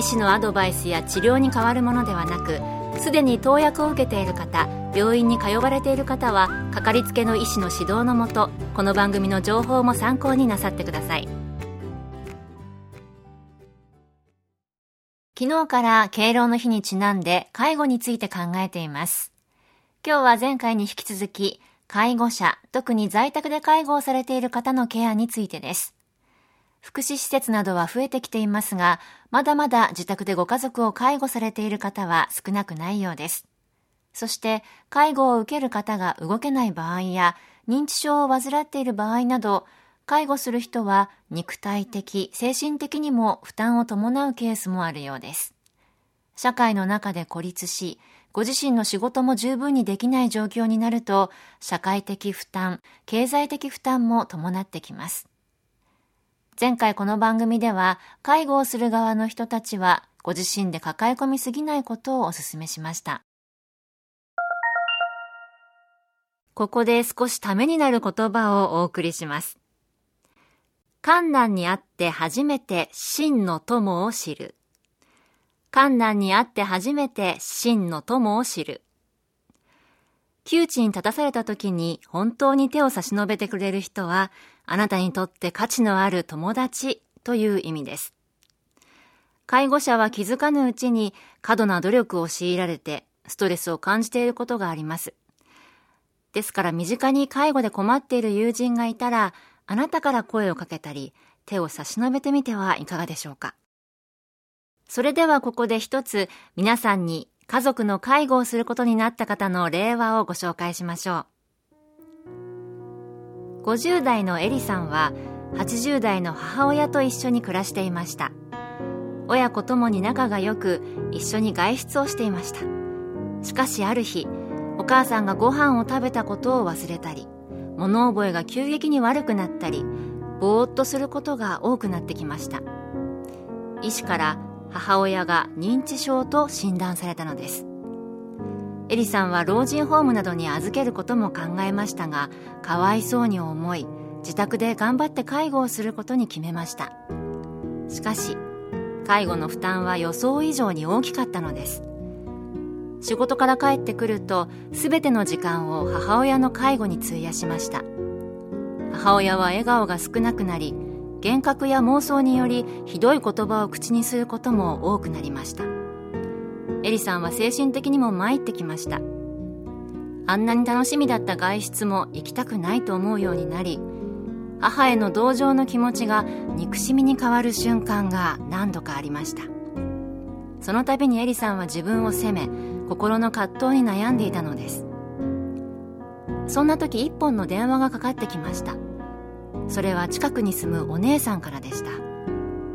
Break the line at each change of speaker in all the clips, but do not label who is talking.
医師のアドバイスや治療に変わるものではなくすでに投薬を受けている方病院に通われている方はかかりつけの医師の指導のもとこの番組の情報も参考になさってください。昨日から敬老の日にちなんで介護について考えています。今日は前回に引き続き介護者特に在宅で介護をされている方のケアについてです。福祉施設などは増えてきていますが、まだまだ自宅でご家族を介護されている方は少なくないようです。そして、介護を受ける方が動けない場合や、認知症を患っている場合など、介護する人は肉体的、精神的にも負担を伴うケースもあるようです。社会の中で孤立し、ご自身の仕事も十分にできない状況になると、社会的負担、経済的負担も伴ってきます。前回この番組では、介護をする側の人たちは、ご自身で抱え込みすぎないことをお勧めしました。ここで少しためになる言葉をお送りします。観難にあって初めて真の友を知る。観難にあって初めて真の友を知る。窮地に立たされた時に本当に手を差し伸べてくれる人は、あなたにとって価値のある友達という意味です。介護者は気づかぬうちに過度な努力を強いられてストレスを感じていることがあります。ですから身近に介護で困っている友人がいたら、あなたから声をかけたり、手を差し伸べてみてはいかがでしょうか。それではここで一つ皆さんに家族の介護をすることになった方の令和をご紹介しましょう。50代のエリさんは80代の母親と一緒に暮らしていました。親子ともに仲が良く一緒に外出をしていました。しかしある日、お母さんがご飯を食べたことを忘れたり、物覚えが急激に悪くなったり、ぼーっとすることが多くなってきました。医師から母親が認知症と診断されたのですエリさんは老人ホームなどに預けることも考えましたがかわいそうに思い自宅で頑張って介護をすることに決めました。しかし介護の負担は予想以上に大きかったのです。仕事から帰ってくると全ての時間を母親の介護に費やしました。母親は笑顔が少なくなり幻覚や妄想によりひどい言葉を口にすることも多くなりました。エリさんは精神的にも参ってきました。あんなに楽しみだった外出も行きたくないと思うようになり母への同情の気持ちが憎しみに変わる瞬間が何度かありました。その度にエリさんは自分を責め心の葛藤に悩んでいたのです。そんな時一本の電話がかかってきました。それは近くに住むお姉さんからでした。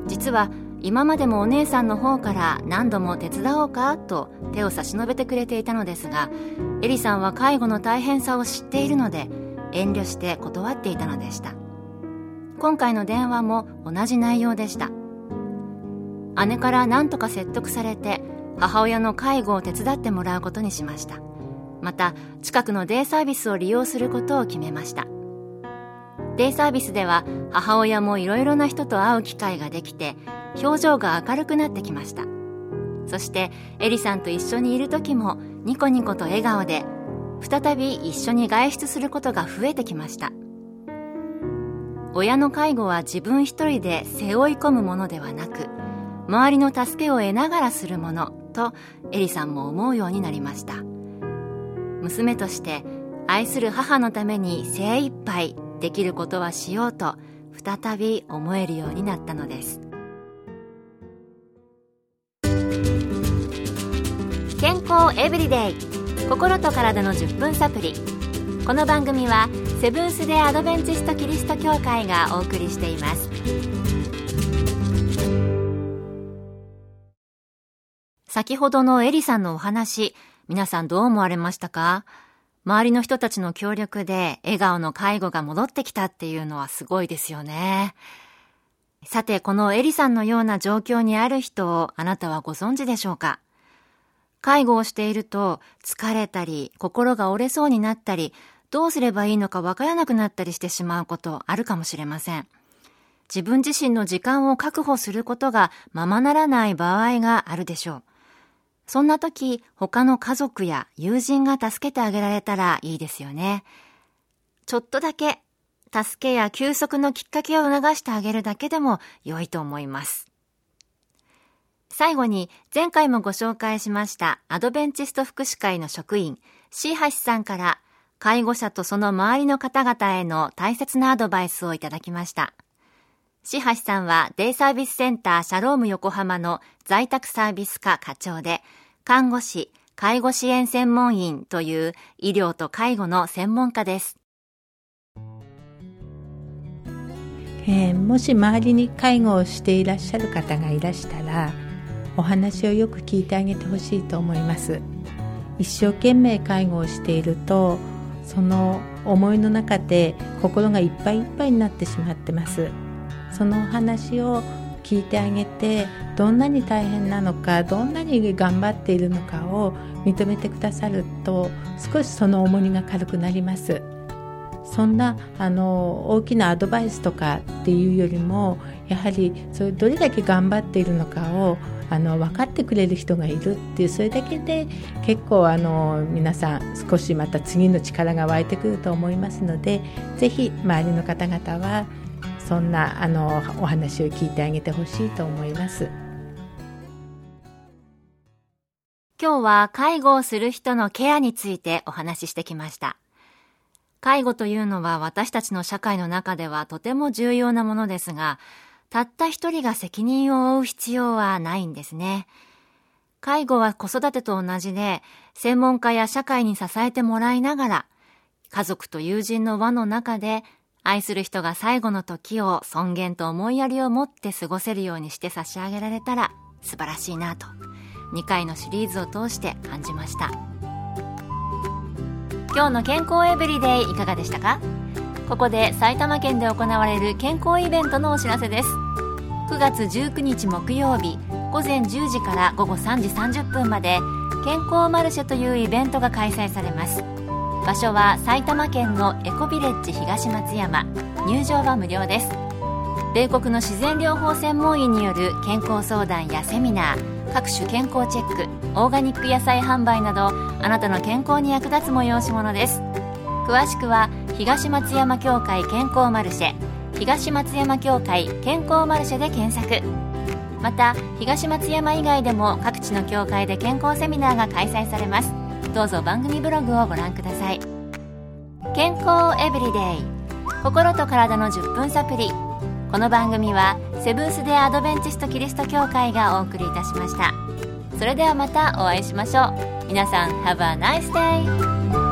実は今までもお姉さんの方から何度も手伝おうかと手を差し伸べてくれていたのですがエリさんは介護の大変さを知っているので遠慮して断っていたのでした。今回の電話も同じ内容でした。姉から何とか説得されて母親の介護を手伝ってもらうことにしました。また近くのデイサービスを利用することを決めました。デイサービスでは母親もいろいろな人と会う機会ができて表情が明るくなってきました。そしてエリさんと一緒にいる時もニコニコと笑顔で再び一緒に外出することが増えてきました。親の介護は自分一人で背負い込むものではなく周りの助けを得ながらするものとエリさんも思うようになりました。娘として愛する母のために精一杯できることはしようと再び思えるようになったのです。エブリデイ。心と体の10分サプリこの番組はセブンス・デ・アドベンチスト・キリスト教会がお送りしています。先ほどのエリさんのお話、皆さんどう思われましたか？周りの人たちの協力で笑顔の介護が戻ってきたっていうのはすごいですよね。さて、このエリさんのような状況にある人をあなたはご存知でしょうか？介護をしていると疲れたり心が折れそうになったりどうすればいいのかわからなくなったりしてしまうことあるかもしれません。自分自身の時間を確保することがままならない場合があるでしょう。そんな時、他の家族や友人が助けてあげられたらいいですよね。ちょっとだけ、助けや休息のきっかけを促してあげるだけでも良いと思います。最後に、前回もご紹介しましたアドベンチスト福祉会の職員、シーハシさんから、介護者とその周りの方々への大切なアドバイスをいただきました。シハシさんはデイサービスセンターシャローム横浜の在宅サービス課課長で、看護師、介護支援専門員という医療と介護の専門家です。
えー、もし周りに介護をしていらっしゃる方がいらしたらお話をよく聞いてあげてほしいと思います。一生懸命介護をしているとその思いの中で心がいっぱいいっぱいになってしまってます。そのお話を聞いてあげてどんなに大変なのかどんなに頑張っているのかを認めてくださると少しその重荷が軽くなります。そんなあの大きなアドバイスとかっていうよりもやはりそれどれだけ頑張っているのかをあの分かってくれる人がいるっていうそれだけで結構あの皆さん少しまた次の力が湧いてくると思いますのでぜひ周りの方々はそんなあのお話を聞いてあげてほしいと思います。
今日は介護をする人のケアについてお話ししてきました。介護というのは私たちの社会の中ではとても重要なものですがたった一人が責任を負う必要はないんですね。介護は子育てと同じで専門家や社会に支えてもらいながら家族と友人の輪の中で愛する人が最後の時を尊厳と思いやりを持って過ごせるようにして差し上げられたら素晴らしいなと2回のシリーズを通して感じました。今日の健康エブリデイいかがでしたか？ここで埼玉県で行われる健康イベントのお知らせです。9月19日木曜日午前10時から午後3時30分まで健康マルシェというイベントが開催されます。場所は埼玉県のエコビレッジ東松山入場は無料です。米国の自然療法専門医による健康相談やセミナー各種健康チェックオーガニック野菜販売などあなたの健康に役立つ催し物です。詳しくは東松山協会健康マルシェ東松山協会健康マルシェで検索。また東松山以外でも各地の協会で健康セミナーが開催されます。どうぞ番組ブログをご覧ください。健康エブリデイ。心と体の10分サプリ。この番組はセブンス・デ・アドベンチスト・キリスト教会がお送りいたしました。それではまたお会いしましょう。皆さん Have a nice day!